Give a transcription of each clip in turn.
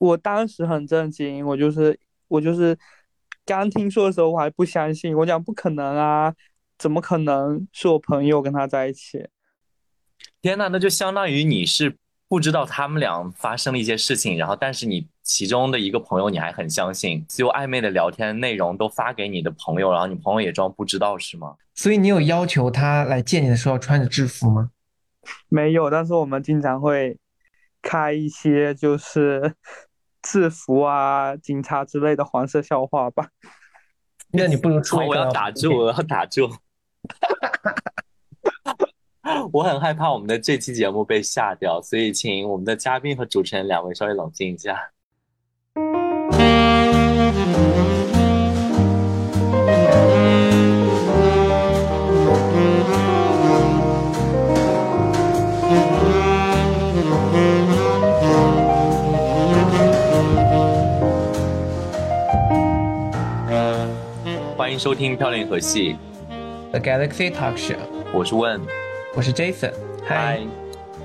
我当时很震惊，我就是我就是刚听说的时候我还不相信，我讲不可能啊，怎么可能是我朋友跟他在一起？天呐，那就相当于你是不知道他们俩发生了一些事情，然后但是你其中的一个朋友你还很相信，就暧昧的聊天内容都发给你的朋友，然后你朋友也装不知道是吗？所以你有要求他来见你的时候穿着制服吗？没有，但是我们经常会开一些就是制服啊、警察之类的黄色笑话吧。那你不如出一个我要打住，我要打住。我很害怕我们的这期节目被下掉，所以请我们的嘉宾和主持人两位稍微冷静一下。收听《漂亮银河系》The Galaxy Talk Show，我是问。我是 Jason。嗨，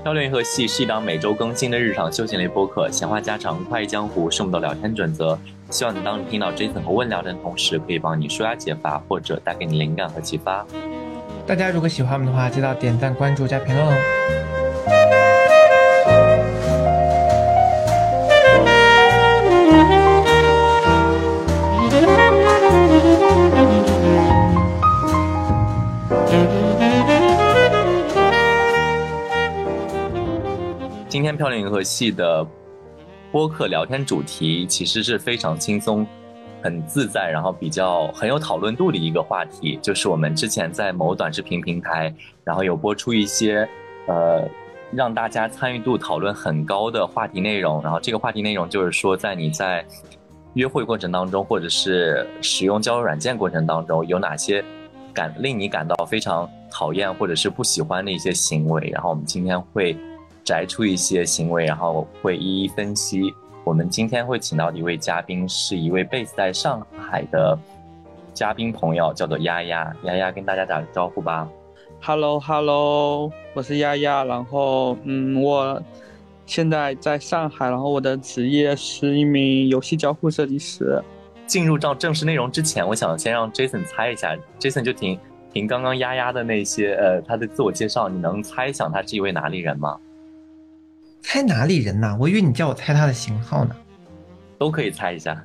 漂亮银河系是一档每周更新的日常休闲类播客，闲话家常，快意江湖是我们的聊天准则。希望你当你听到 Jason 和问聊天的同时，可以帮你舒压解乏，或者带给你灵感和启发。大家如果喜欢我们的话，记得点赞、关注加评论哦。今天漂亮银河系的播客聊天主题其实是非常轻松、很自在，然后比较很有讨论度的一个话题，就是我们之前在某短视频平台，然后有播出一些呃让大家参与度讨论很高的话题内容，然后这个话题内容就是说，在你在约会过程当中，或者是使用交友软件过程当中，有哪些感令你感到非常讨厌或者是不喜欢的一些行为，然后我们今天会。摘出一些行为，然后会一一分析。我们今天会请到的一位嘉宾是一位 base 在上海的嘉宾朋友，叫做丫丫。丫丫跟大家打个招呼吧。Hello Hello，我是丫丫。然后嗯，我现在在上海，然后我的职业是一名游戏交互设计师。进入到正式内容之前，我想先让 Jason 猜一下。Jason 就凭凭刚刚丫丫的那些呃他的自我介绍，你能猜想他是一位哪里人吗？猜哪里人呐、我以为你叫我猜他的型号呢。都可以猜一下。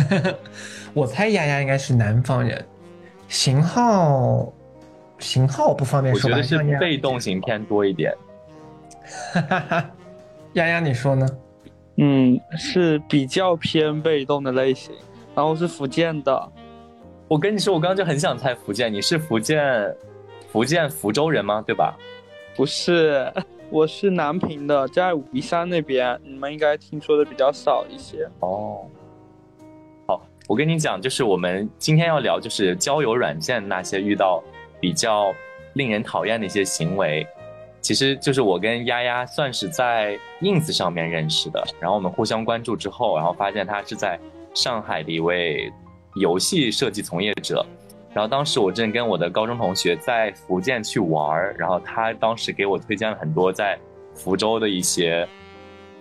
我猜丫丫应该是南方人，型号型号不方便说吧。我觉得是被动型偏多一点。丫丫你说呢？嗯，是比较偏被动的类型。然后是福建的。我跟你说，我刚刚就很想猜福建，你是福建福建福州人吗？对吧？不是，我是南平的，在武夷山那边，你们应该听说的比较少一些。哦，好，我跟你讲，就是我们今天要聊，就是交友软件那些遇到比较令人讨厌的一些行为。其实就是我跟丫丫算是在 ins 上面认识的，然后我们互相关注之后，然后发现他是在上海的一位游戏设计从业者。然后当时我正跟我的高中同学在福建去玩儿，然后他当时给我推荐了很多在福州的一些，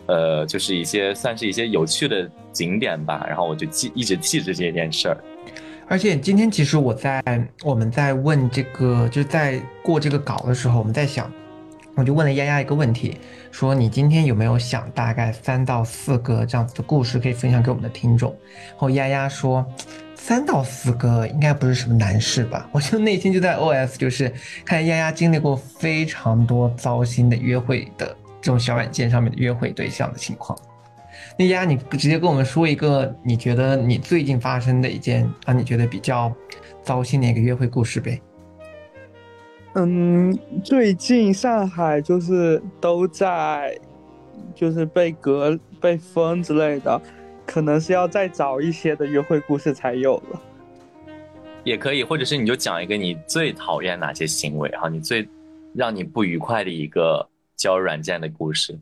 呃，就是一些算是一些有趣的景点吧。然后我就记一直记着这件事儿。而且今天其实我在我们在问这个，就在过这个稿的时候，我们在想，我就问了丫丫一个问题，说你今天有没有想大概三到四个这样子的故事可以分享给我们的听众？然后丫丫说。三到四个应该不是什么难事吧？我就内心就在 OS，就是看丫丫经历过非常多糟心的约会的这种小软件上面的约会对象的情况。那丫丫，你直接跟我们说一个你觉得你最近发生的一件让你觉得比较糟心的一个约会故事呗？嗯，最近上海就是都在，就是被隔、被封之类的。可能是要再早一些的约会故事才有了，也可以，或者是你就讲一个你最讨厌哪些行为，哈你最让你不愉快的一个交友软件的故事。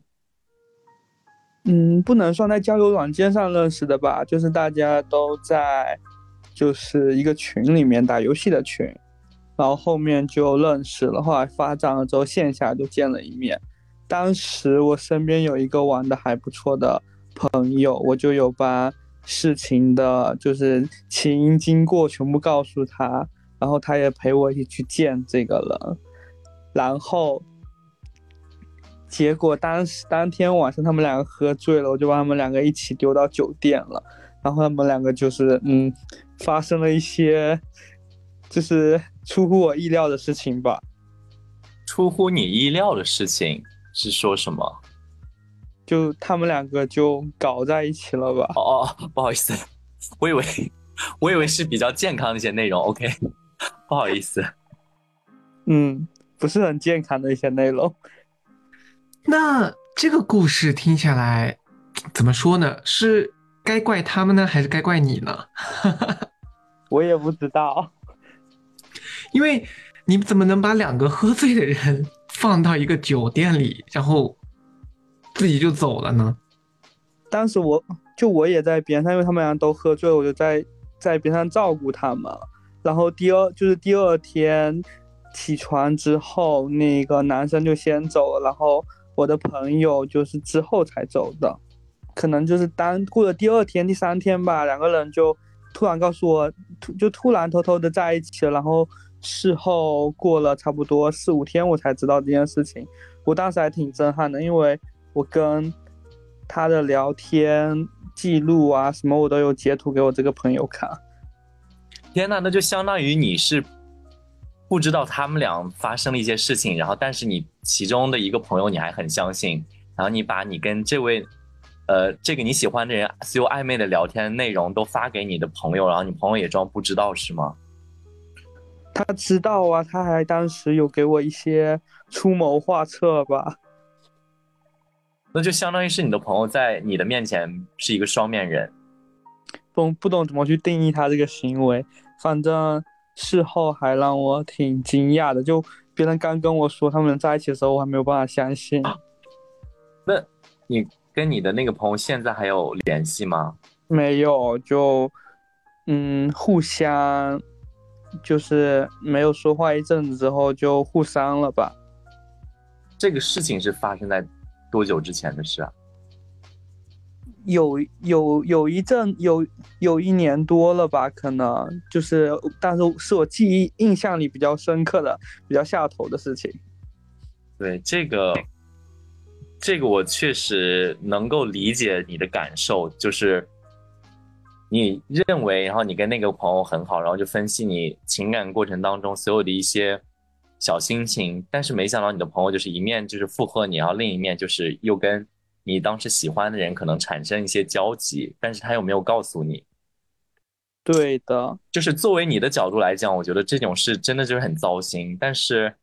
嗯，不能算在交友软件上认识的吧，就是大家都在就是一个群里面打游戏的群，然后后面就认识了，后来发展了之后线下就见了一面。当时我身边有一个玩的还不错的。朋友，我就有把事情的，就是起因经过全部告诉他，然后他也陪我一起去见这个人，然后结果当时当天晚上他们两个喝醉了，我就把他们两个一起丢到酒店了，然后他们两个就是嗯，发生了一些就是出乎我意料的事情吧。出乎你意料的事情是说什么？就他们两个就搞在一起了吧？哦哦，不好意思，我以为我以为是比较健康的一些内容。OK，不好意思。嗯，不是很健康的一些内容。那这个故事听下来，怎么说呢？是该怪他们呢，还是该怪你呢？我也不知道，因为你怎么能把两个喝醉的人放到一个酒店里，然后？自己就走了呢。当时我就我也在边上，因为他们俩都喝醉了，我就在在边上照顾他们。然后第二就是第二天起床之后，那个男生就先走了，然后我的朋友就是之后才走的。可能就是当过了第二天、第三天吧，两个人就突然告诉我，突就突然偷偷的在一起了。然后事后过了差不多四五天，我才知道这件事情。我当时还挺震撼的，因为。我跟他的聊天记录啊，什么我都有截图给我这个朋友看。天呐，那就相当于你是不知道他们俩发生了一些事情，然后但是你其中的一个朋友你还很相信，然后你把你跟这位呃这个你喜欢的人所有暧昧的聊天内容都发给你的朋友，然后你朋友也装不知道是吗？他知道啊，他还当时有给我一些出谋划策吧。那就相当于是你的朋友在你的面前是一个双面人，不不懂怎么去定义他这个行为，反正事后还让我挺惊讶的。就别人刚跟我说他们在一起的时候，我还没有办法相信。那你跟你的那个朋友现在还有联系吗？没有，就嗯，互相就是没有说话一阵子之后就互删了吧。这个事情是发生在。多久之前的事啊？有有有一阵有有一年多了吧，可能就是，但是是我记忆印象里比较深刻的、比较下头的事情。对这个，这个我确实能够理解你的感受，就是你认为，然后你跟那个朋友很好，然后就分析你情感过程当中所有的一些。小心情，但是没想到你的朋友就是一面就是附和你，然后另一面就是又跟你当时喜欢的人可能产生一些交集，但是他又没有告诉你。对的，就是作为你的角度来讲，我觉得这种事真的就是很糟心。但是，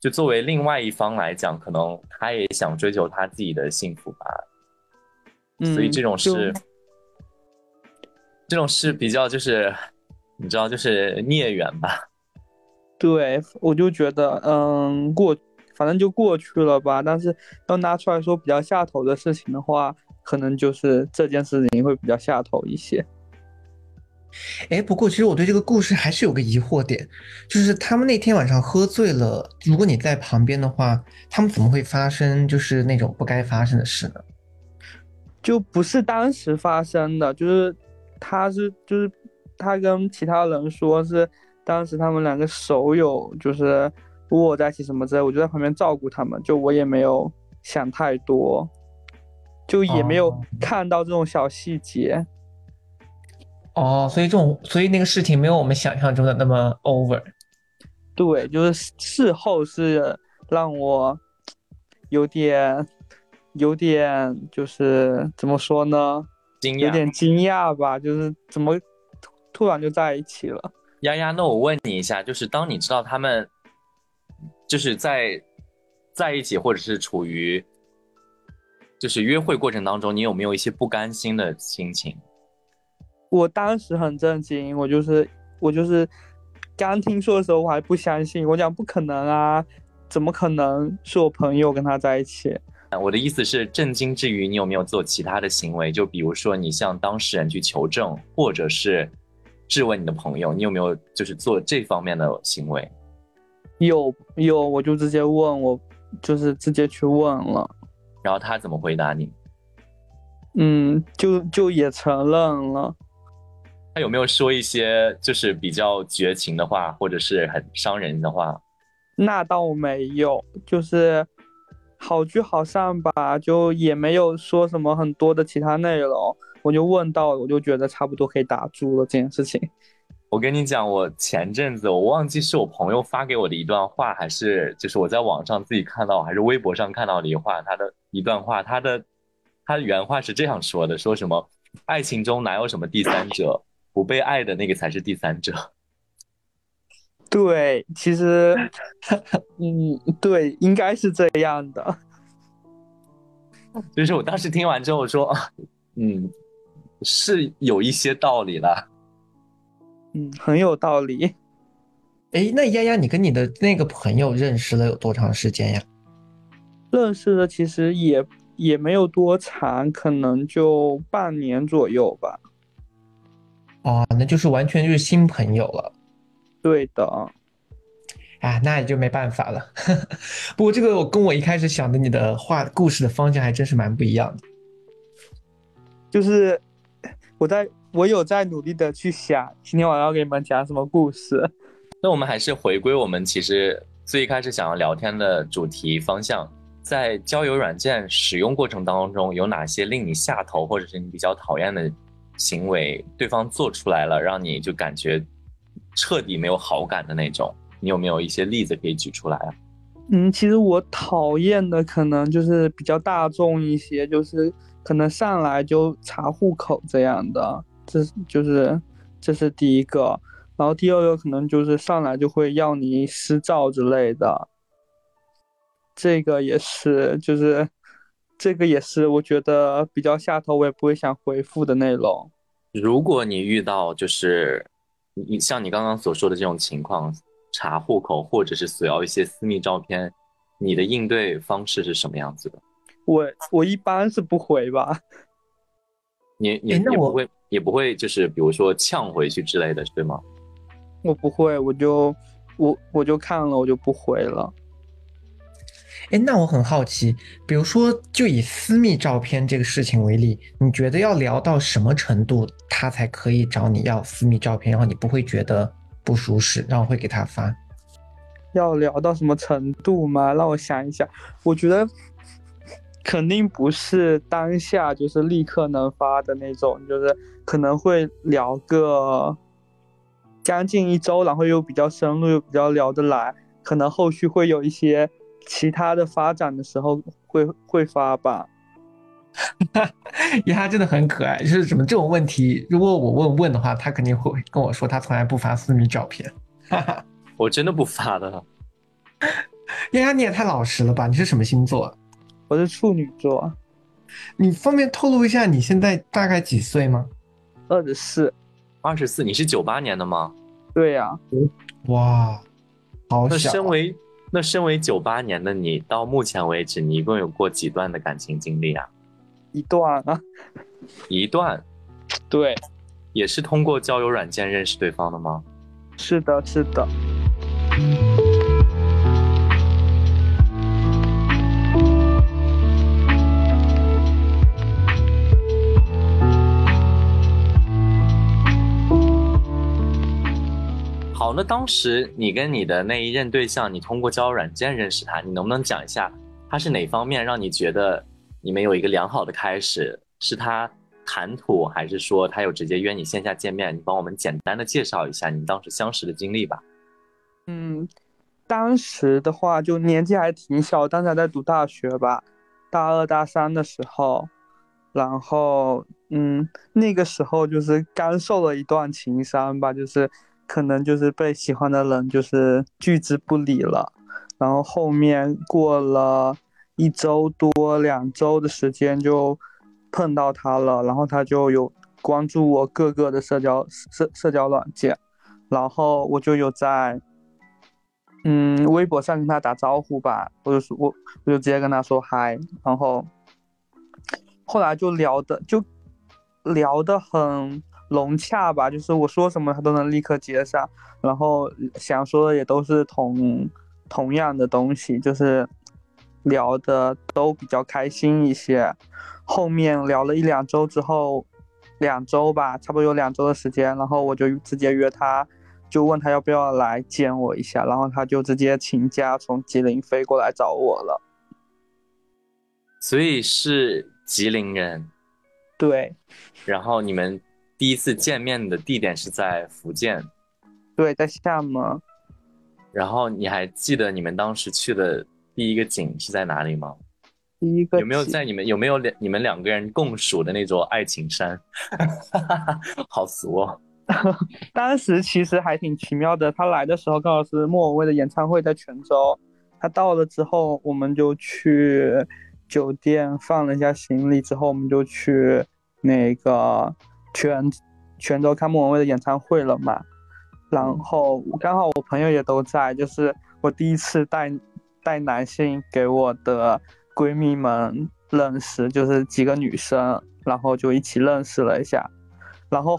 就作为另外一方来讲，可能他也想追求他自己的幸福吧。所以这种事，这种事比较就是，你知道，就是孽缘吧。对，我就觉得，嗯，过，反正就过去了吧。但是要拿出来说比较下头的事情的话，可能就是这件事情会比较下头一些。哎，不过其实我对这个故事还是有个疑惑点，就是他们那天晚上喝醉了，如果你在旁边的话，他们怎么会发生就是那种不该发生的事呢？就不是当时发生的，就是他是就是他跟其他人说是。当时他们两个手有就是握在一起什么之类，我就在旁边照顾他们，就我也没有想太多，就也没有看到这种小细节。哦，所以这种，所以那个事情没有我们想象中的那么 over。对，就是事后是让我有点有点就是怎么说呢？惊讶，有点惊讶吧，就是怎么突然就在一起了。丫丫，那我问你一下，就是当你知道他们就是在在一起，或者是处于就是约会过程当中，你有没有一些不甘心的心情？我当时很震惊，我就是我就是刚听说的时候，我还不相信，我讲不可能啊，怎么可能是我朋友跟他在一起？我的意思是，震惊之余，你有没有做其他的行为？就比如说，你向当事人去求证，或者是？质问你的朋友，你有没有就是做这方面的行为？有有，我就直接问我，就是直接去问了。然后他怎么回答你？嗯，就就也承认了。他有没有说一些就是比较绝情的话，或者是很伤人的话？那倒没有，就是好聚好散吧，就也没有说什么很多的其他内容。我就问到，我就觉得差不多可以打住了这件事情。我跟你讲，我前阵子我忘记是我朋友发给我的一段话，还是就是我在网上自己看到，还是微博上看到的一话，他的一段话，他的他的原话是这样说的：说什么爱情中哪有什么第三者，不被爱的那个才是第三者。对，其实，嗯，对，应该是这样的。就是我当时听完之后说，嗯，是有一些道理的。嗯，很有道理。哎，那丫丫，你跟你的那个朋友认识了有多长时间呀？认识的其实也也没有多长，可能就半年左右吧。哦，那就是完全就是新朋友了。对的。啊，那也就没办法了。不过这个我跟我一开始想的你的话故事的方向还真是蛮不一样的。就是我在。我有在努力的去想今天晚上要给你们讲什么故事。那我们还是回归我们其实最开始想要聊天的主题方向，在交友软件使用过程当中，有哪些令你下头或者是你比较讨厌的行为，对方做出来了，让你就感觉彻底没有好感的那种？你有没有一些例子可以举出来啊？嗯，其实我讨厌的可能就是比较大众一些，就是可能上来就查户口这样的。这就是，这是第一个，然后第二个可能就是上来就会要你私照之类的，这个也是，就是这个也是我觉得比较下头，我也不会想回复的内容。如果你遇到就是你像你刚刚所说的这种情况，查户口或者是索要一些私密照片，你的应对方式是什么样子的？我我一般是不回吧。你你你不会？也不会，就是比如说呛回去之类的，对吗？我不会，我就我我就看了，我就不回了。哎，那我很好奇，比如说就以私密照片这个事情为例，你觉得要聊到什么程度，他才可以找你要私密照片，然后你不会觉得不舒适，然后会给他发？要聊到什么程度吗？让我想一想，我觉得。肯定不是当下就是立刻能发的那种，就是可能会聊个将近一周，然后又比较深入，又比较聊得来，可能后续会有一些其他的发展的时候会会发吧。因为他真的很可爱，就是什么这种问题，如果我问问的话，他肯定会跟我说他从来不发私密照片。我真的不发的。丫丫你也太老实了吧？你是什么星座？我是处女座，你方便透露一下你现在大概几岁吗？二十四，二十四，你是九八年的吗？对呀，哇，好小。那身为那身为九八年的你，到目前为止，你一共有过几段的感情经历啊？一段啊，一段，对，也是通过交友软件认识对方的吗？是的，是的。好，那当时你跟你的那一任对象，你通过交友软件认识他，你能不能讲一下他是哪方面让你觉得你们有一个良好的开始？是他谈吐，还是说他有直接约你线下见面？你帮我们简单的介绍一下你当时相识的经历吧。嗯，当时的话就年纪还挺小，当时还在读大学吧，大二大三的时候，然后嗯，那个时候就是刚受了一段情伤吧，就是。可能就是被喜欢的人就是拒之不理了，然后后面过了一周多两周的时间就碰到他了，然后他就有关注我各个的社交社社交软件，然后我就有在嗯微博上跟他打招呼吧，我就说我我就直接跟他说嗨，然后后来就聊的就聊的很。融洽吧，就是我说什么他都能立刻接上，然后想说的也都是同同样的东西，就是聊的都比较开心一些。后面聊了一两周之后，两周吧，差不多有两周的时间，然后我就直接约他，就问他要不要来见我一下，然后他就直接请假从吉林飞过来找我了。所以是吉林人，对，然后你们第一次见面的地点是在福建，对，在厦门。然后你还记得你们当时去的第一个景是在哪里吗？第一个有没有在你们有没有两你们两个人共属的那座爱情山？好俗哦！当时其实还挺奇妙的，他来的时候刚好是莫文蔚的演唱会在泉州，他到了之后我们就去酒店放了一下行李，之后我们就去那个泉泉州看莫文蔚的演唱会了嘛。然后刚好我朋友也都在，就是我第一次带带男性给我的闺蜜们认识，就是几个女生，然后就一起认识了一下。然后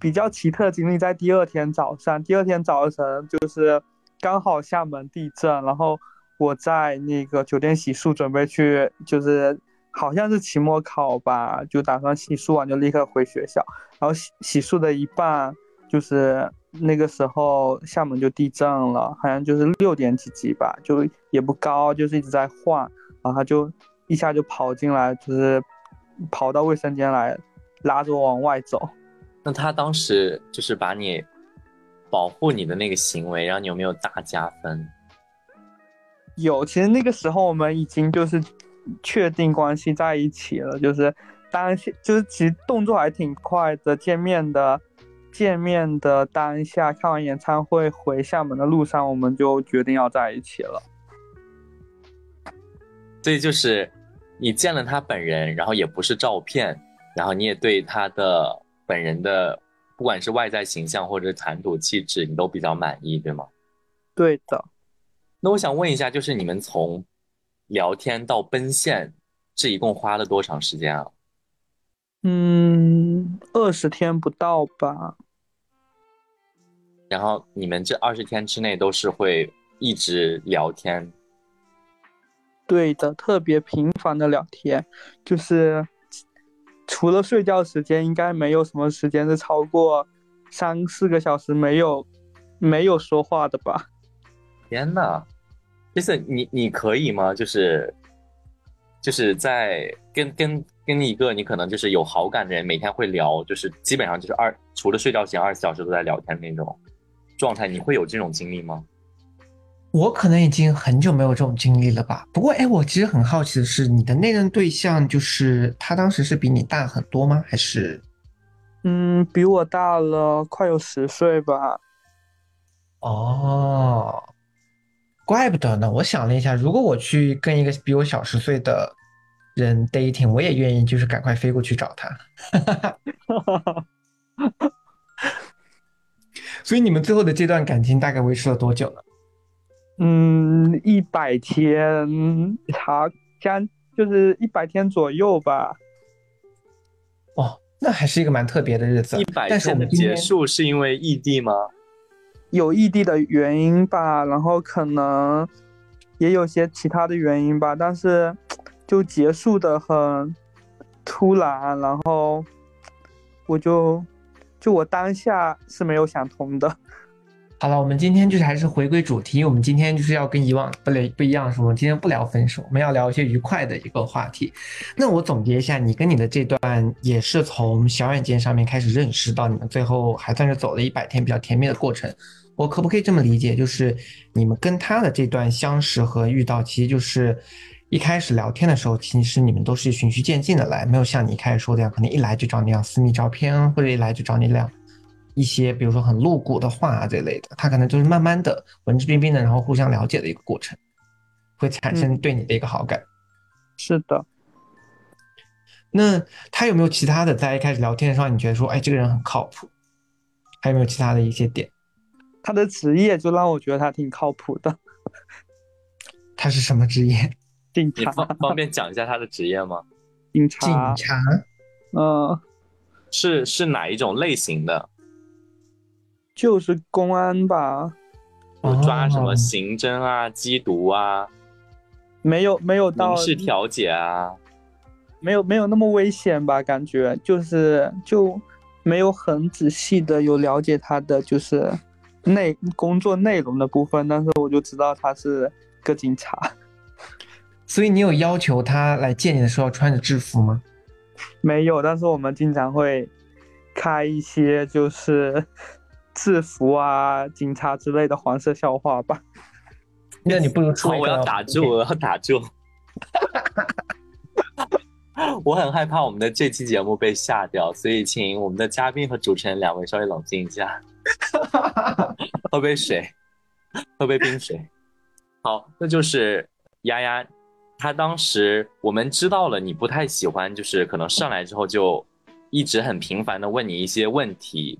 比较奇特的经历在第二天早上，第二天早晨就是刚好厦门地震，然后我在那个酒店洗漱，准备去就是好像是期末考吧，就打算洗漱完就立刻回学校，然后洗洗漱的一半。就是那个时候，厦门就地震了，好像就是六点几级吧，就也不高，就是一直在晃，然后他就一下就跑进来，就是跑到卫生间来，拉着我往外走。那他当时就是把你保护你的那个行为，让你有没有大加分？有，其实那个时候我们已经就是确定关系在一起了，就是当下就是其实动作还挺快的，见面的。见面的当下，看完演唱会回厦门的路上，我们就决定要在一起了。所以就是你见了他本人，然后也不是照片，然后你也对他的本人的，不管是外在形象或者谈吐气质，你都比较满意，对吗？对的。那我想问一下，就是你们从聊天到奔现，这一共花了多长时间啊？嗯，二十天不到吧。然后你们这二十天之内都是会一直聊天？对的，特别频繁的聊天，就是除了睡觉时间，应该没有什么时间是超过三四个小时没有没有说话的吧？天呐，就是你你可以吗？就是就是在跟跟。跟一个你可能就是有好感的人，每天会聊，就是基本上就是二除了睡觉前二十四小时都在聊天那种状态，你会有这种经历吗？我可能已经很久没有这种经历了吧。不过，哎，我其实很好奇的是，你的那任对象就是他当时是比你大很多吗？还是？嗯，比我大了快有十岁吧。哦，怪不得呢。我想了一下，如果我去跟一个比我小十岁的。人 dating，我也愿意，就是赶快飞过去找他。所以你们最后的这段感情大概维持了多久呢？嗯，一百天，好将就是一百天左右吧。哦，那还是一个蛮特别的日子。一百天的结束是因为异地吗？有异地的原因吧，然后可能也有些其他的原因吧，但是。就结束的很突然，然后我就就我当下是没有想通的。好了，我们今天就是还是回归主题，我们今天就是要跟以往不不不一样，是吗？今天不聊分手，我们要聊一些愉快的一个话题。那我总结一下，你跟你的这段也是从小软件上面开始认识到，你们最后还算是走了一百天比较甜蜜的过程。我可不可以这么理解，就是你们跟他的这段相识和遇到，其实就是。一开始聊天的时候，其实你们都是循序渐进的来，没有像你一开始说的样，可能一来就找你要私密照片，或者一来就找你聊一些，比如说很露骨的话啊这类的。他可能就是慢慢的文质彬彬的，然后互相了解的一个过程，会产生对你的一个好感。是的。那他有没有其他的，在一开始聊天的时候，你觉得说，哎，这个人很靠谱？还有没有其他的一些点？他的职业就让我觉得他挺靠谱的。他是什么职业？警察，你方方便讲一下他的职业吗？警察，警察，嗯，是是哪一种类型的？就是公安吧，有抓什么刑侦啊、缉毒啊？没有没有到民事调解啊，没有没有那么危险吧？感觉就是就没有很仔细的有了解他的就是内工作内容的部分，但是我就知道他是个警察。所以你有要求他来见你的时候要穿着制服吗？没有，但是我们经常会开一些就是 制服啊、警察之类的黄色笑话吧。那你不能出我要打住，我要打住。我很害怕我们的这期节目被下掉，所以请我们的嘉宾和主持人两位稍微冷静一下，喝杯水，喝杯冰水。好，那就是丫丫，她当时我们知道了你不太喜欢，就是可能上来之后就一直很频繁的问你一些问题，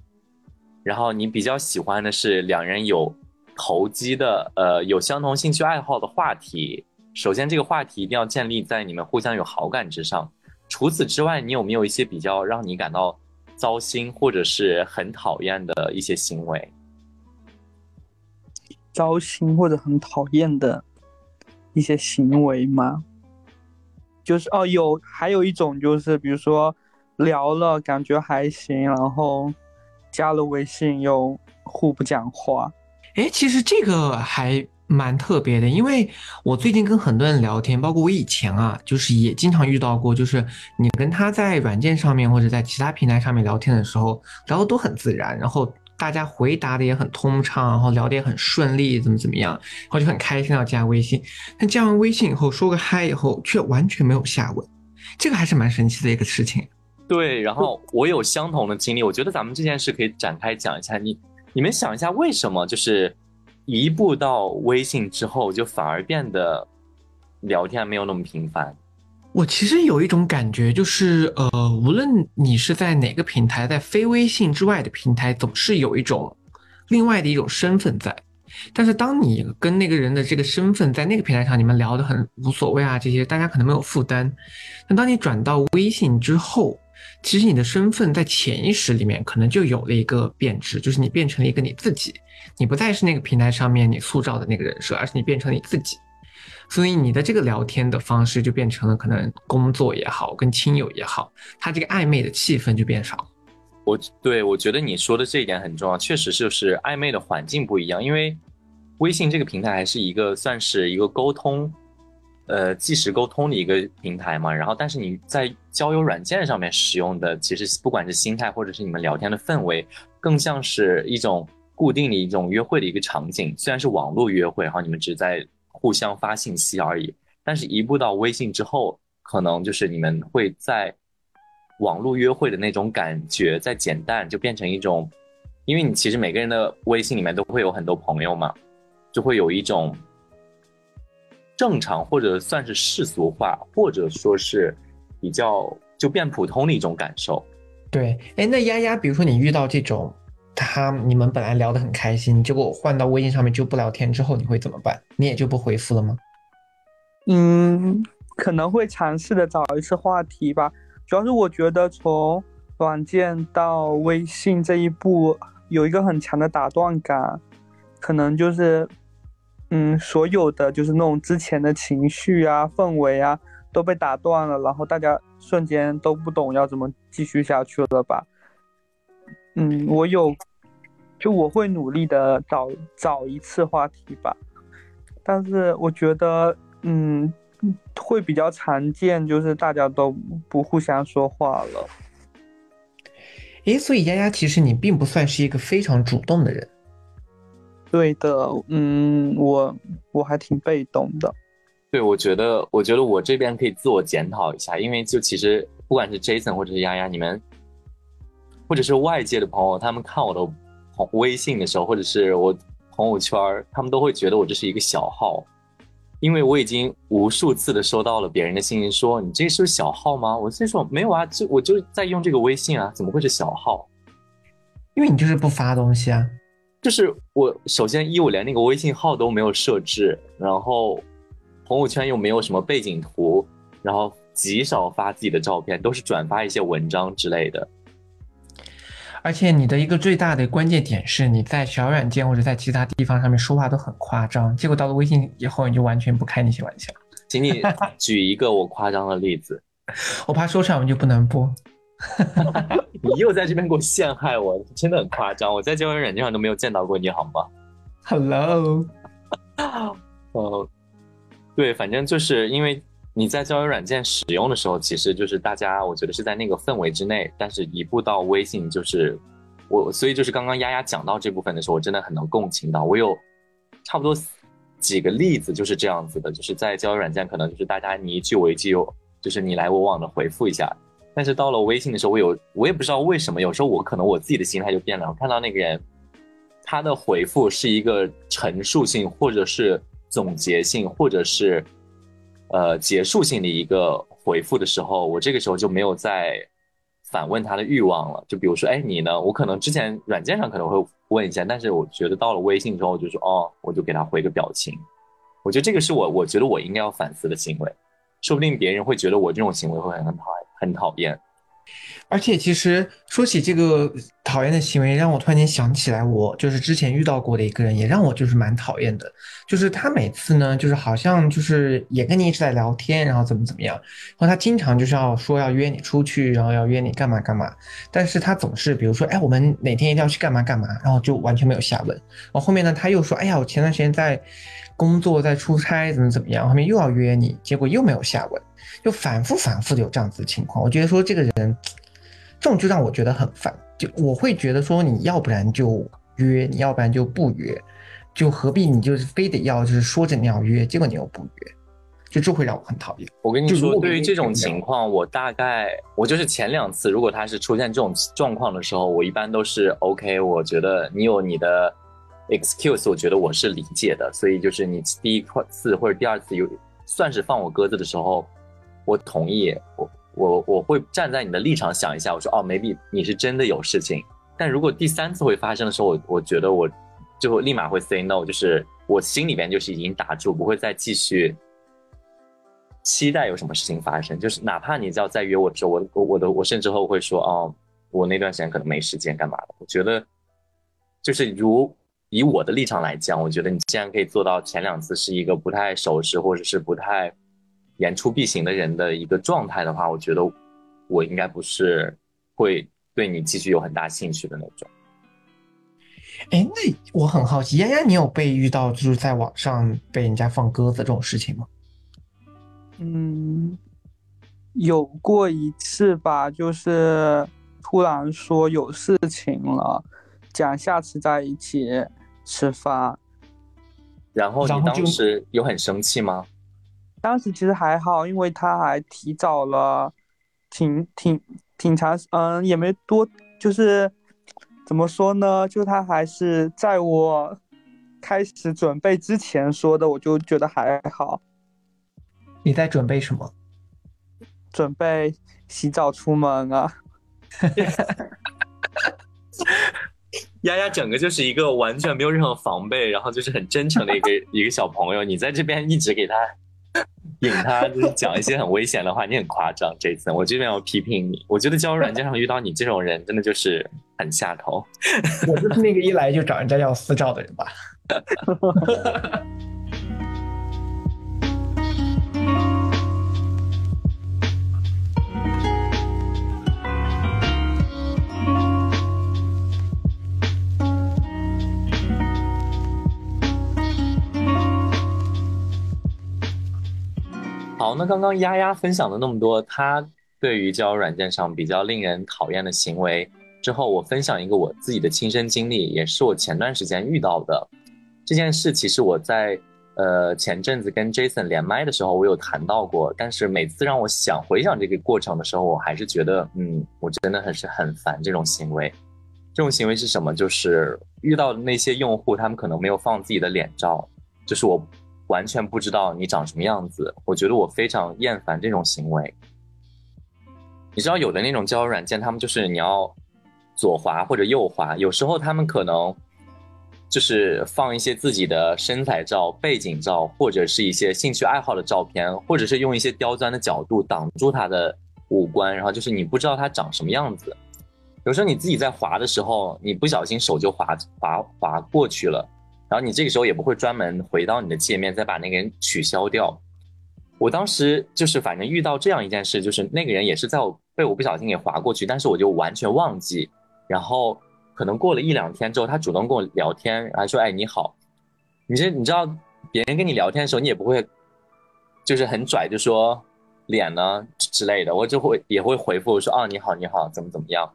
然后你比较喜欢的是两人有投机的，呃，有相同兴趣爱好的话题。首先，这个话题一定要建立在你们互相有好感之上。除此之外，你有没有一些比较让你感到糟心或者是很讨厌的一些行为？糟心或者很讨厌的一些行为吗？就是哦，有还有一种就是，比如说聊了感觉还行，然后加了微信又互不讲话。哎，其实这个还蛮特别的，因为我最近跟很多人聊天，包括我以前啊，就是也经常遇到过，就是你跟他在软件上面或者在其他平台上面聊天的时候，聊的都很自然，然后大家回答的也很通畅，然后聊得也很顺利，怎么怎么样，然后就很开心要加微信。但加完微信以后，说个嗨以后，却完全没有下文，这个还是蛮神奇的一个事情。对，然后我有相同的经历，我觉得咱们这件事可以展开讲一下。你你们想一下，为什么就是一步到微信之后，就反而变得聊天没有那么频繁？我其实有一种感觉，就是呃，无论你是在哪个平台，在非微信之外的平台，总是有一种另外的一种身份在。但是当你跟那个人的这个身份在那个平台上，你们聊得很无所谓啊，这些大家可能没有负担。但当你转到微信之后，其实你的身份在潜意识里面可能就有了一个变质，就是你变成了一个你自己，你不再是那个平台上面你塑造的那个人设，而是你变成你自己。所以你的这个聊天的方式就变成了可能工作也好，跟亲友也好，他这个暧昧的气氛就变少。我对我觉得你说的这一点很重要，确实就是暧昧的环境不一样，因为微信这个平台还是一个算是一个沟通，呃，即时沟通的一个平台嘛。然后，但是你在交友软件上面使用的，其实不管是心态或者是你们聊天的氛围，更像是一种固定的一种约会的一个场景。虽然是网络约会，然后你们只在互相发信息而已，但是一步到微信之后，可能就是你们会在网络约会的那种感觉在减淡，就变成一种，因为你其实每个人的微信里面都会有很多朋友嘛，就会有一种正常或者算是世俗化，或者说是比较就变普通的一种感受。对，哎，那丫丫，比如说你遇到这种，他你们本来聊得很开心，结果换到微信上面就不聊天之后，你会怎么办？你也就不回复了吗？嗯，可能会尝试的找一次话题吧。主要是我觉得从软件到微信这一步有一个很强的打断感，可能就是，嗯，所有的就是那种之前的情绪啊、氛围啊都被打断了，然后大家瞬间都不懂要怎么继续下去了吧。嗯，我有，就我会努力的找找一次话题吧，但是我觉得，嗯，会比较常见，就是大家都不互相说话了。诶，所以丫丫，其实你并不算是一个非常主动的人。对的，嗯，我我还挺被动的。对，我觉得，我觉得我这边可以自我检讨一下，因为就其实不管是 Jason 或者是丫丫，你们，或者是外界的朋友，他们看我的朋微信的时候，或者是我朋友圈，他们都会觉得我这是一个小号，因为我已经无数次的收到了别人的信息说你这是小号吗？我就说没有啊，就我就在用这个微信啊，怎么会是小号？因为你就是不发东西啊。就是我首先一我连那个微信号都没有设置，然后朋友圈又没有什么背景图，然后极少发自己的照片，都是转发一些文章之类的。而且你的一个最大的关键点是，你在小软件或者在其他地方上面说话都很夸张，结果到了微信以后，你就完全不开那些玩笑。请你 举一个我夸张的例子。我怕说出来我们就不能播。你又在这边给我陷害我，真的很夸张。我在交友软件上都没有见到过你，好吗？Hello。呃，对，反正就是因为你在交友软件使用的时候，其实就是大家，我觉得是在那个氛围之内。但是，一步到微信，就是我，所以就是刚刚丫丫讲到这部分的时候，我真的很能共情到。我有差不多几个例子就是这样子的，就是在交友软件，可能就是大家你一句我一句，就是你来我往的回复一下。但是到了微信的时候，我有我也不知道为什么，有时候我可能我自己的心态就变了。我看到那个人，他的回复是一个陈述性，或者是总结性，或者是呃结束性的一个回复的时候，我这个时候就没有再反问他的欲望了。就比如说，哎，你呢？我可能之前软件上可能会问一下，但是我觉得到了微信之后，我就说哦，我就给他回个表情。我觉得这个是我我觉得我应该要反思的行为。说不定别人会觉得我这种行为会很讨厌。很讨厌，而且其实说起这个讨厌的行为，让我突然间想起来，我就是之前遇到过的一个人，也让我就是蛮讨厌的。就是他每次呢，就是好像就是也跟你一直在聊天，然后怎么怎么样，然后他经常就是要说要约你出去，然后要约你干嘛干嘛，但是他总是比如说，哎，我们哪天一定要去干嘛干嘛，然后就完全没有下文。然后后面呢，他又说，哎呀，我前段时间在工作，在出差，怎么怎么样，后面又要约你，结果又没有下文。就反复反复的有这样子的情况，我觉得说这个人，这种就让我觉得很烦。就我会觉得说，你要不然就约，你要不然就不约，就何必你就是非得要就是说着你要约，结果你又不约，就这会让我很讨厌。我跟你说，对于这种情况，我大概我就是前两次，如果他是出现这种状况的时候，我一般都是 OK。我觉得你有你的 excuse，我觉得我是理解的。所以就是你第一次或者第二次有算是放我鸽子的时候。我同意，我我我会站在你的立场想一下，我说哦，maybe 你是真的有事情，但如果第三次会发生的时候，我我觉得我就立马会 say no，就是我心里边就是已经打住，不会再继续期待有什么事情发生，就是哪怕你要再约我的时候，我我我的我甚至后会说哦，我那段时间可能没时间干嘛的，我觉得就是如以我的立场来讲，我觉得你既然可以做到前两次是一个不太熟识或者是不太。言出必行的人的一个状态的话，我觉得我应该不是会对你继续有很大兴趣的那种。哎，那我很好奇，丫丫，你有被遇到就是在网上被人家放鸽子这种事情吗？嗯，有过一次吧，就是突然说有事情了，讲下次在一起吃饭，然后你当时有很生气吗？当时其实还好，因为他还提早了，挺挺挺长，嗯，也没多，就是怎么说呢？就他还是在我开始准备之前说的，我就觉得还好。你在准备什么？准备洗澡出门啊！丫丫整个就是一个完全没有任何防备，然后就是很真诚的一个一个小朋友。你在这边一直给他。引他就是讲一些很危险的话，你很夸张。这次我这边要批评你，我觉得交友软件上遇到你这种人，真的就是很下头。我就是那个一来就找人家要私照的人吧。好，那刚刚丫丫分享了那么多，她对于交友软件上比较令人讨厌的行为之后，我分享一个我自己的亲身经历，也是我前段时间遇到的这件事。其实我在呃前阵子跟 Jason 连麦的时候，我有谈到过，但是每次让我想回想这个过程的时候，我还是觉得，嗯，我真的很是很烦这种行为。这种行为是什么？就是遇到那些用户，他们可能没有放自己的脸照，就是我。完全不知道你长什么样子，我觉得我非常厌烦这种行为。你知道有的那种交友软件，他们就是你要左滑或者右滑，有时候他们可能就是放一些自己的身材照、背景照，或者是一些兴趣爱好的照片，或者是用一些刁钻的角度挡住他的五官，然后就是你不知道他长什么样子。有时候你自己在滑的时候，你不小心手就滑滑滑过去了。然后你这个时候也不会专门回到你的界面再把那个人取消掉。我当时就是反正遇到这样一件事，就是那个人也是在我被我不小心给划过去，但是我就完全忘记。然后可能过了一两天之后，他主动跟我聊天，还说：“哎，你好。”你这你知道，别人跟你聊天的时候，你也不会就是很拽，就说脸呢之类的，我就会也会回复说：“哦，你好，你好，怎么怎么样。”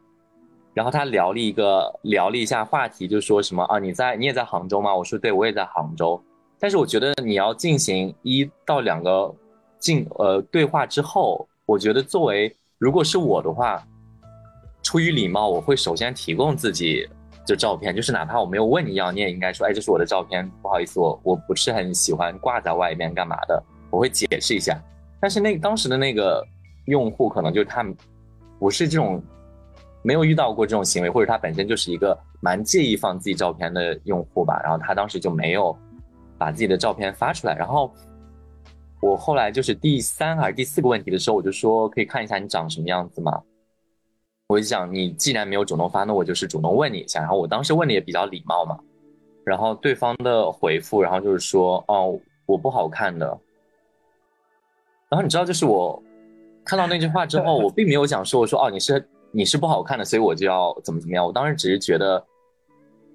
然后他聊了一个聊了一下话题，就说什么啊，你在你也在杭州吗？我说对，我也在杭州。但是我觉得你要进行一到两个进呃对话之后，我觉得作为如果是我的话，出于礼貌，我会首先提供自己的照片，就是哪怕我没有问你要，你也应该说，哎，这是我的照片，不好意思，我我不是很喜欢挂在外面干嘛的，我会解释一下。但是那当时的那个用户可能就他不是这种。没有遇到过这种行为，或者他本身就是一个蛮介意放自己照片的用户吧。然后他当时就没有把自己的照片发出来。然后我后来就是第三还是第四个问题的时候，我就说可以看一下你长什么样子吗？我就想你既然没有主动发，那我就是主动问你一下。然后我当时问的也比较礼貌嘛。然后对方的回复，然后就是说哦我不好看的。然后你知道，就是我看到那句话之后，我并没有想说我说哦你是。你是不好看的，所以我就要怎么怎么样。我当时只是觉得，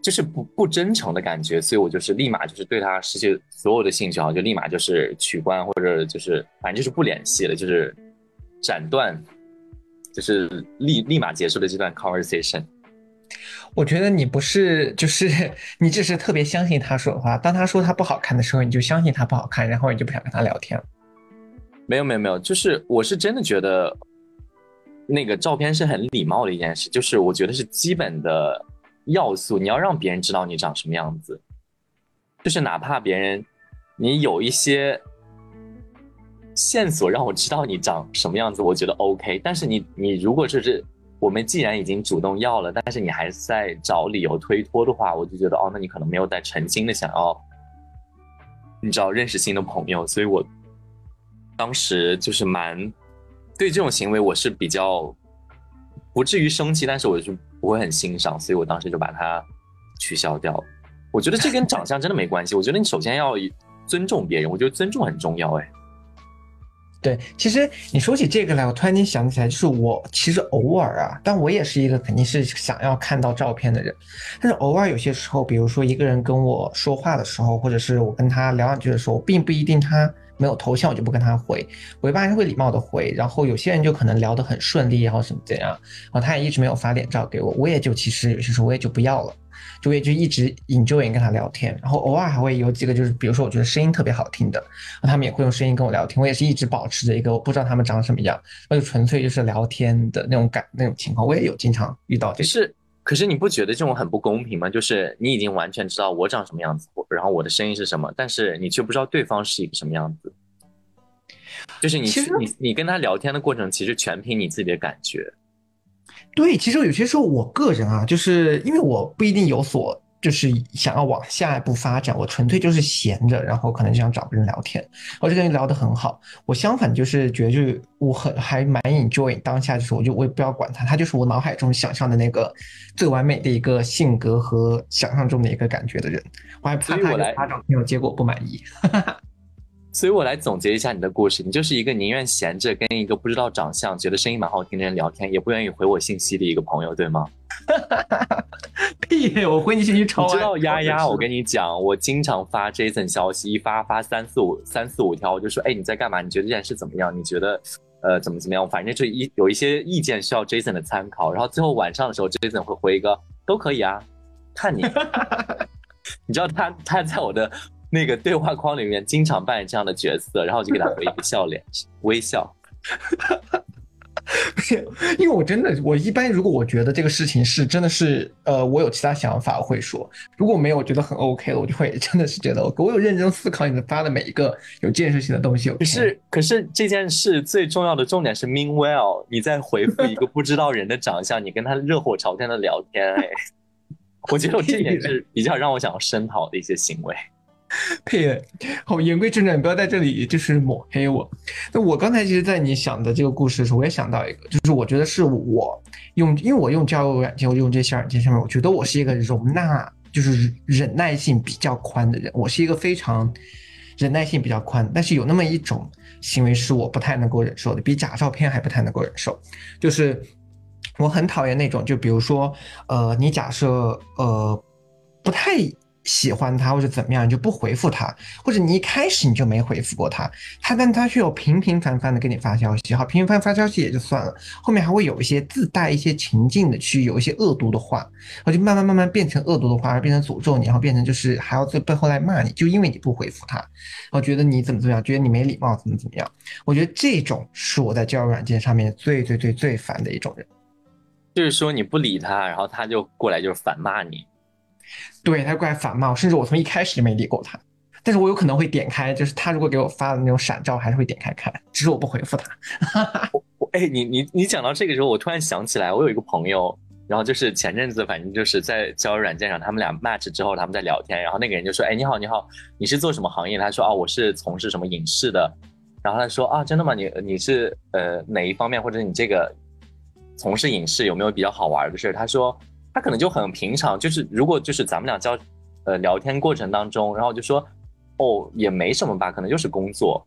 就是不不真诚的感觉，所以我就是立马就是对他失去所有的兴趣啊，就立马就是取关或者就是反正就是不联系了，就是斩断，就是立立马结束了这段 conversation。我觉得你不是，就是 你只是特别相信他说的话。当他说他不好看的时候，你就相信他不好看，然后你就不想跟他聊天了。没有没有没有，就是我是真的觉得。那个照片是很礼貌的一件事，就是我觉得是基本的要素。你要让别人知道你长什么样子，就是哪怕别人你有一些线索让我知道你长什么样子，我觉得 OK。但是你你如果就是我们既然已经主动要了，但是你还在找理由推脱的话，我就觉得哦，那你可能没有在诚心的想要你知道认识新的朋友。所以我当时就是蛮。对这种行为，我是比较不至于生气，但是我就不会很欣赏，所以我当时就把它取消掉。我觉得这跟长相真的没关系。我觉得你首先要尊重别人，我觉得尊重很重要。哎，对，其实你说起这个来，我突然间想起来，就是我其实偶尔啊，但我也是一个肯定是想要看到照片的人，但是偶尔有些时候，比如说一个人跟我说话的时候，或者是我跟他聊两句的时候，并不一定他。没有头像我就不跟他回，我一般还是会礼貌的回。然后有些人就可能聊得很顺利，然后什么怎样，然后他也一直没有发脸照给我，我也就其实有些时候我也就不要了，就我也就一直 enjoy 跟他聊天。然后偶尔还会有几个就是比如说我觉得声音特别好听的，他们也会用声音跟我聊天，我也是一直保持着一个我不知道他们长什么样，那就纯粹就是聊天的那种感那种情况，我也有经常遇到。就是，可是你不觉得这种很不公平吗？就是你已经完全知道我长什么样子，然后我的声音是什么，但是你却不知道对方是一个什么样子。就是你你你跟他聊天的过程，其实全凭你自己的感觉。对，其实有些时候我个人啊，就是因为我不一定有所就是想要往下一步发展，我纯粹就是闲着，然后可能就想找个人聊天，我就跟人聊得很好。我相反就是觉得，就是我很还蛮 enjoy 当下，就是我就我也不要管他，他就是我脑海中想象的那个最完美的一个性格和想象中的一个感觉的人。我还怕他发照片，结果不满意。所以我来总结一下你的故事，你就是一个宁愿闲着跟一个不知道长相、觉得声音蛮好听的人聊天，也不愿意回我信息的一个朋友，对吗？屁！我回你信息超。你知道丫丫，我跟你讲，我经常发 Jason 消息，一发发三四五三四五条，我就说，哎，你在干嘛？你觉得这件事怎么样？你觉得，呃，怎么怎么样？反正就一有一些意见需要 Jason 的参考。然后最后晚上的时候，Jason 会回一个都可以啊，看你。你知道他他在我的。那个对话框里面经常扮演这样的角色，然后我就给他回一个笑脸，微笑。不是，因为我真的，我一般如果我觉得这个事情是真的是，呃，我有其他想法，我会说；如果没有，我觉得很 OK 了，我就会真的是觉得，我有认真思考你们发的每一个有建设性的东西。可是，可是这件事最重要的重点是，Meanwhile，你在回复一个不知道人的长相，你跟他热火朝天的聊天，哎，我觉得这点 是比较让我想要声讨的一些行为。呸！好，言归正传，不要在这里就是抹黑我。那我刚才其实，在你想的这个故事的时候，我也想到一个，就是我觉得是我用，因为我用交友软件，我用这些软件上面，我觉得我是一个容纳，就是忍耐性比较宽的人。我是一个非常忍耐性比较宽，但是有那么一种行为是我不太能够忍受的，比假照片还不太能够忍受，就是我很讨厌那种，就比如说，呃，你假设呃不太。喜欢他或者怎么样，你就不回复他，或者你一开始你就没回复过他，他但他却有频频繁繁的给你发消息，好，频频繁发消息也就算了，后面还会有一些自带一些情境的去有一些恶毒的话，然后就慢慢慢慢变成恶毒的话，而变成诅咒你，然后变成就是还要在背后来骂你，就因为你不回复他，然后觉得你怎么怎么样，觉得你没礼貌，怎么怎么样，我觉得这种是我在交友软件上面最最最最烦的一种人，就是说你不理他，然后他就过来就是反骂你。对他过来反骂，甚至我从一开始就没理过他，但是我有可能会点开，就是他如果给我发的那种闪照，还是会点开看，只是我不回复他。哎，你你你讲到这个时候，我突然想起来，我有一个朋友，然后就是前阵子，反正就是在交友软件上，他们俩 match 之后，他们在聊天，然后那个人就说：“哎，你好，你好，你是做什么行业？”他说：“哦，我是从事什么影视的。”然后他说：“啊，真的吗？你你是呃哪一方面，或者你这个从事影视有没有比较好玩的事？”他说。他可能就很平常，就是如果就是咱们俩交，呃，聊天过程当中，然后就说，哦，也没什么吧，可能就是工作，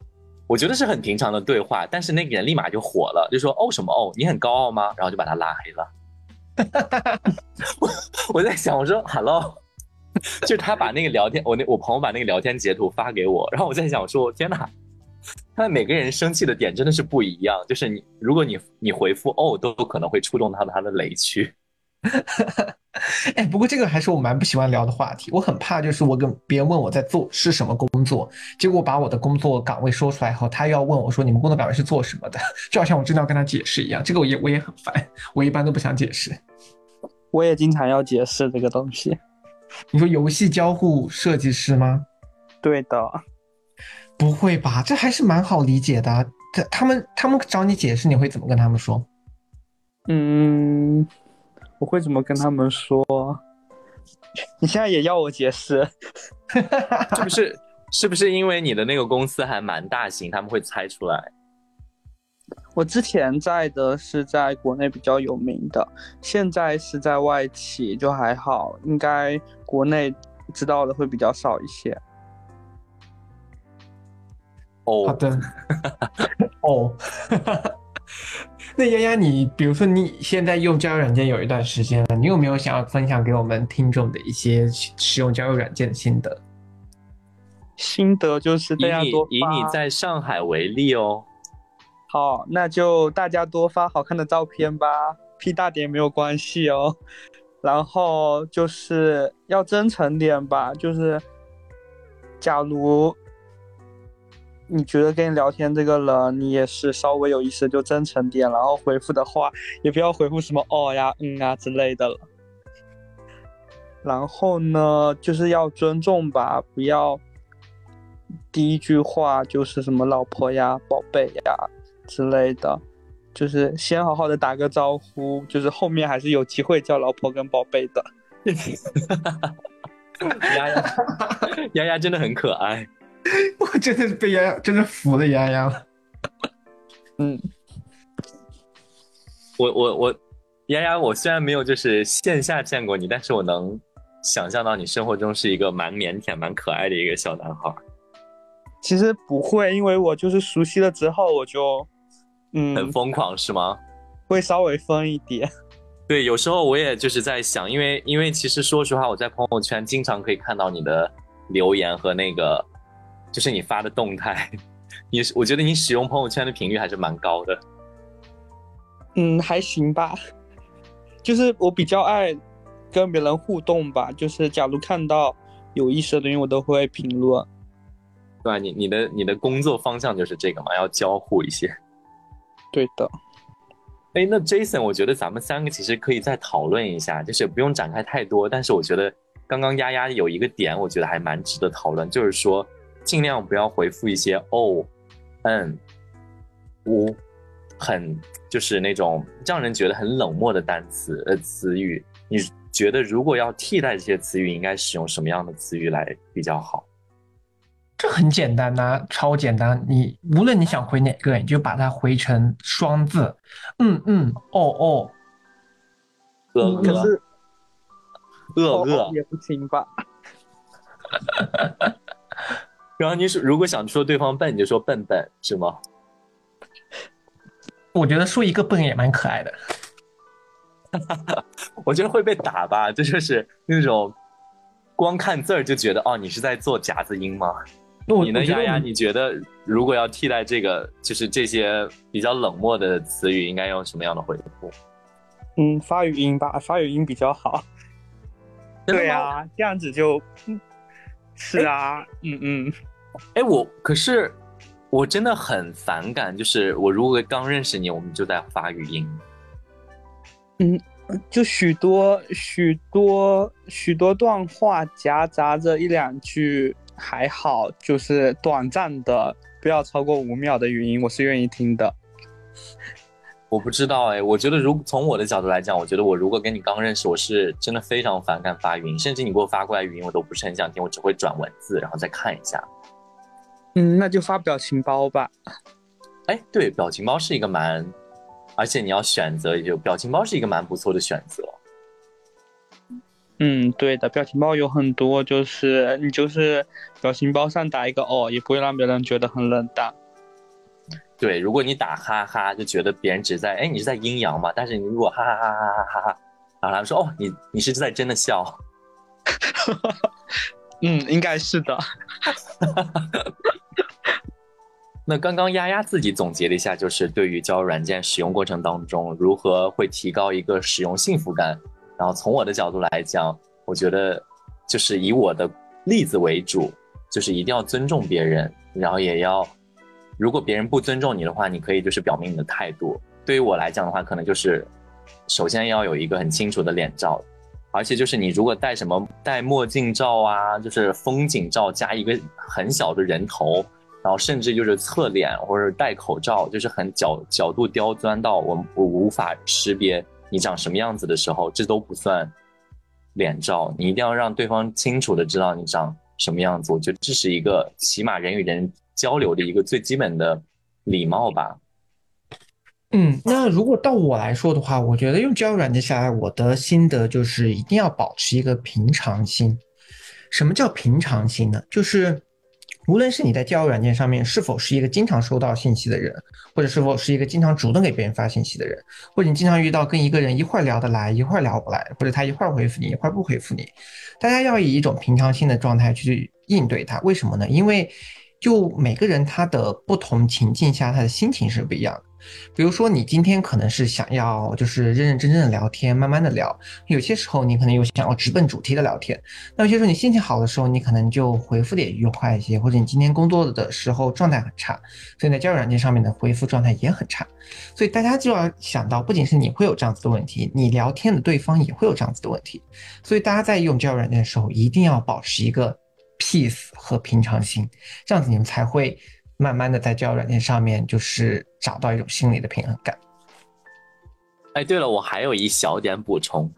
我觉得是很平常的对话，但是那个人立马就火了，就说，哦什么哦，你很高傲吗？然后就把他拉黑了。我我在想，我说，hello，就他把那个聊天，我那我朋友把那个聊天截图发给我，然后我在想，我说，天哪，他每个人生气的点真的是不一样，就是你如果你你回复哦，都可能会触动他的他的雷区。哎，不过这个还是我蛮不喜欢聊的话题。我很怕，就是我跟别人问我在做是什么工作，结果把我的工作岗位说出来后，他又要问我说你们工作岗位是做什么的，就好像我真的要跟他解释一样。这个我也我也很烦，我一般都不想解释。我也经常要解释这个东西。你说游戏交互设计师吗？对的。不会吧？这还是蛮好理解的。他他们他们找你解释，你会怎么跟他们说？嗯。我会怎么跟他们说？你现在也要我解释？是不是？是不是因为你的那个公司还蛮大型，他们会猜出来？我之前在的是在国内比较有名的，现在是在外企，就还好，应该国内知道的会比较少一些。哦，好的。哦。那丫丫，你比如说你现在用交友软件有一段时间了，你有没有想要分享给我们听众的一些使用交友软件的心得？心得就是大家多以你在上海为例哦。好，那就大家多发好看的照片吧，P 大点没有关系哦。然后就是要真诚点吧，就是假如。你觉得跟你聊天这个人，你也是稍微有意思，就真诚点，然后回复的话也不要回复什么哦呀、嗯啊之类的了。然后呢，就是要尊重吧，不要第一句话就是什么老婆呀、宝贝呀之类的，就是先好好的打个招呼，就是后面还是有机会叫老婆跟宝贝的。丫丫，丫丫真的很可爱。我真的是被丫丫，真的服了丫丫了。嗯，我我我，丫丫，我虽然没有就是线下见过你，但是我能想象到你生活中是一个蛮腼腆、蛮可爱的一个小男孩。其实不会，因为我就是熟悉了之后，我就嗯，很疯狂是吗？会稍微疯一点。对，有时候我也就是在想，因为因为其实说实话，我在朋友圈经常可以看到你的留言和那个。就是你发的动态，你我觉得你使用朋友圈的频率还是蛮高的。嗯，还行吧。就是我比较爱跟别人互动吧。就是假如看到有意思的东西，我都会评论。对你你的你的工作方向就是这个嘛，要交互一些。对的。哎，那 Jason，我觉得咱们三个其实可以再讨论一下，就是不用展开太多。但是我觉得刚刚丫丫有一个点，我觉得还蛮值得讨论，就是说。尽量不要回复一些哦、嗯、呜，很就是那种让人觉得很冷漠的单词呃词语。你觉得如果要替代这些词语，应该使用什么样的词语来比较好？这很简单呐，超简单。你无论你想回哪个，你就把它回成双字。嗯嗯哦哦，呃呃，呃呃也不行吧？然后你说如果想说对方笨，你就说笨笨，是吗？我觉得说一个笨也蛮可爱的。我觉得会被打吧，这就是那种光看字儿就觉得哦，你是在做夹子音吗？你呢，丫丫？你觉得如果要替代这个，就是这些比较冷漠的词语，应该用什么样的回复？嗯，发语音吧，发语音比较好。对啊，这样子就，是啊，嗯嗯。哎，我可是我真的很反感，就是我如果刚认识你，我们就在发语音。嗯，就许多许多许多段话夹杂着一两句还好，就是短暂的，不要超过五秒的语音，我是愿意听的。我不知道哎，我觉得如从我的角度来讲，我觉得我如果跟你刚认识，我是真的非常反感发语音，甚至你给我发过来语音，我都不是很想听，我只会转文字，然后再看一下。嗯，那就发表情包吧。哎，对，表情包是一个蛮。而且你要选择，就表情包是一个蛮不错的选择。嗯，对的，表情包有很多，就是你就是表情包上打一个哦，也不会让别人觉得很冷淡。对，如果你打哈哈，就觉得别人只在哎你是在阴阳嘛，但是你如果哈哈哈哈哈哈哈，然后他们说哦你你是在真的笑。嗯，应该是的。那刚刚丫丫自己总结了一下，就是对于交友软件使用过程当中，如何会提高一个使用幸福感。然后从我的角度来讲，我觉得就是以我的例子为主，就是一定要尊重别人，然后也要，如果别人不尊重你的话，你可以就是表明你的态度。对于我来讲的话，可能就是首先要有一个很清楚的脸照，而且就是你如果戴什么戴墨镜照啊，就是风景照加一个很小的人头。然后甚至就是侧脸或者戴口罩，就是很角角度刁钻到我我无法识别你长什么样子的时候，这都不算脸照。你一定要让对方清楚的知道你长什么样子。我觉得这是一个起码人与人交流的一个最基本的礼貌吧。嗯，那如果到我来说的话，我觉得用交友软件下来，我的心得就是一定要保持一个平常心。什么叫平常心呢？就是。无论是你在交友软件上面是否是一个经常收到信息的人，或者是否是一个经常主动给别人发信息的人，或者你经常遇到跟一个人一会儿聊得来，一会儿聊不来，或者他一会儿回复你，一会儿不回复你，大家要以一种平常心的状态去应对他。为什么呢？因为就每个人他的不同情境下，他的心情是不一样的。比如说，你今天可能是想要就是认认真真的聊天，慢慢的聊；有些时候你可能又想要直奔主题的聊天。那有些时候你心情好的时候，你可能就回复的也愉快一些，或者你今天工作的时候状态很差，所以在交友软件上面的回复状态也很差。所以大家就要想到，不仅是你会有这样子的问题，你聊天的对方也会有这样子的问题。所以大家在用交友软件的时候，一定要保持一个 peace 和平常心，这样子你们才会。慢慢的在交友软件上面，就是找到一种心理的平衡感。哎，对了，我还有一小点补充，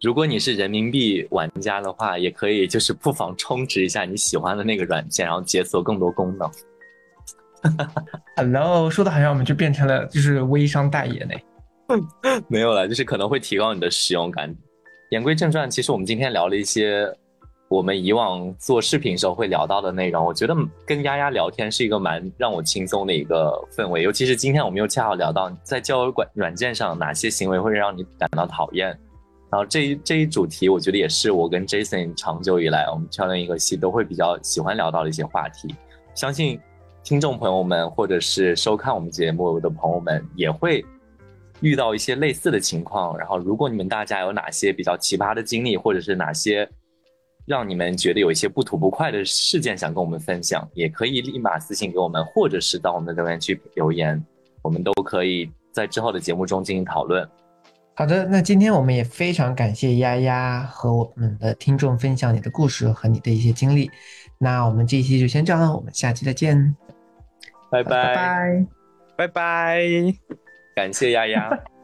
如果你是人民币玩家的话，也可以就是不妨充值一下你喜欢的那个软件，然后解锁更多功能。Hello，说的好像我们就变成了就是微商代言呢。没有了，就是可能会提高你的使用感。言归正传，其实我们今天聊了一些。我们以往做视频时候会聊到的内容，我觉得跟丫丫聊天是一个蛮让我轻松的一个氛围。尤其是今天我们又恰好聊到在交友软软件上哪些行为会让你感到讨厌，然后这一这一主题，我觉得也是我跟 Jason 长久以来我们漂亮一个系都会比较喜欢聊到的一些话题。相信听众朋友们或者是收看我们节目的朋友们也会遇到一些类似的情况。然后如果你们大家有哪些比较奇葩的经历，或者是哪些。让你们觉得有一些不吐不快的事件想跟我们分享，也可以立马私信给我们，或者是到我们的留言区留言，我们都可以在之后的节目中进行讨论。好的，那今天我们也非常感谢丫丫和我们的听众分享你的故事和你的一些经历。那我们这一期就先这样了，我们下期再见，拜拜拜拜拜，感谢丫丫。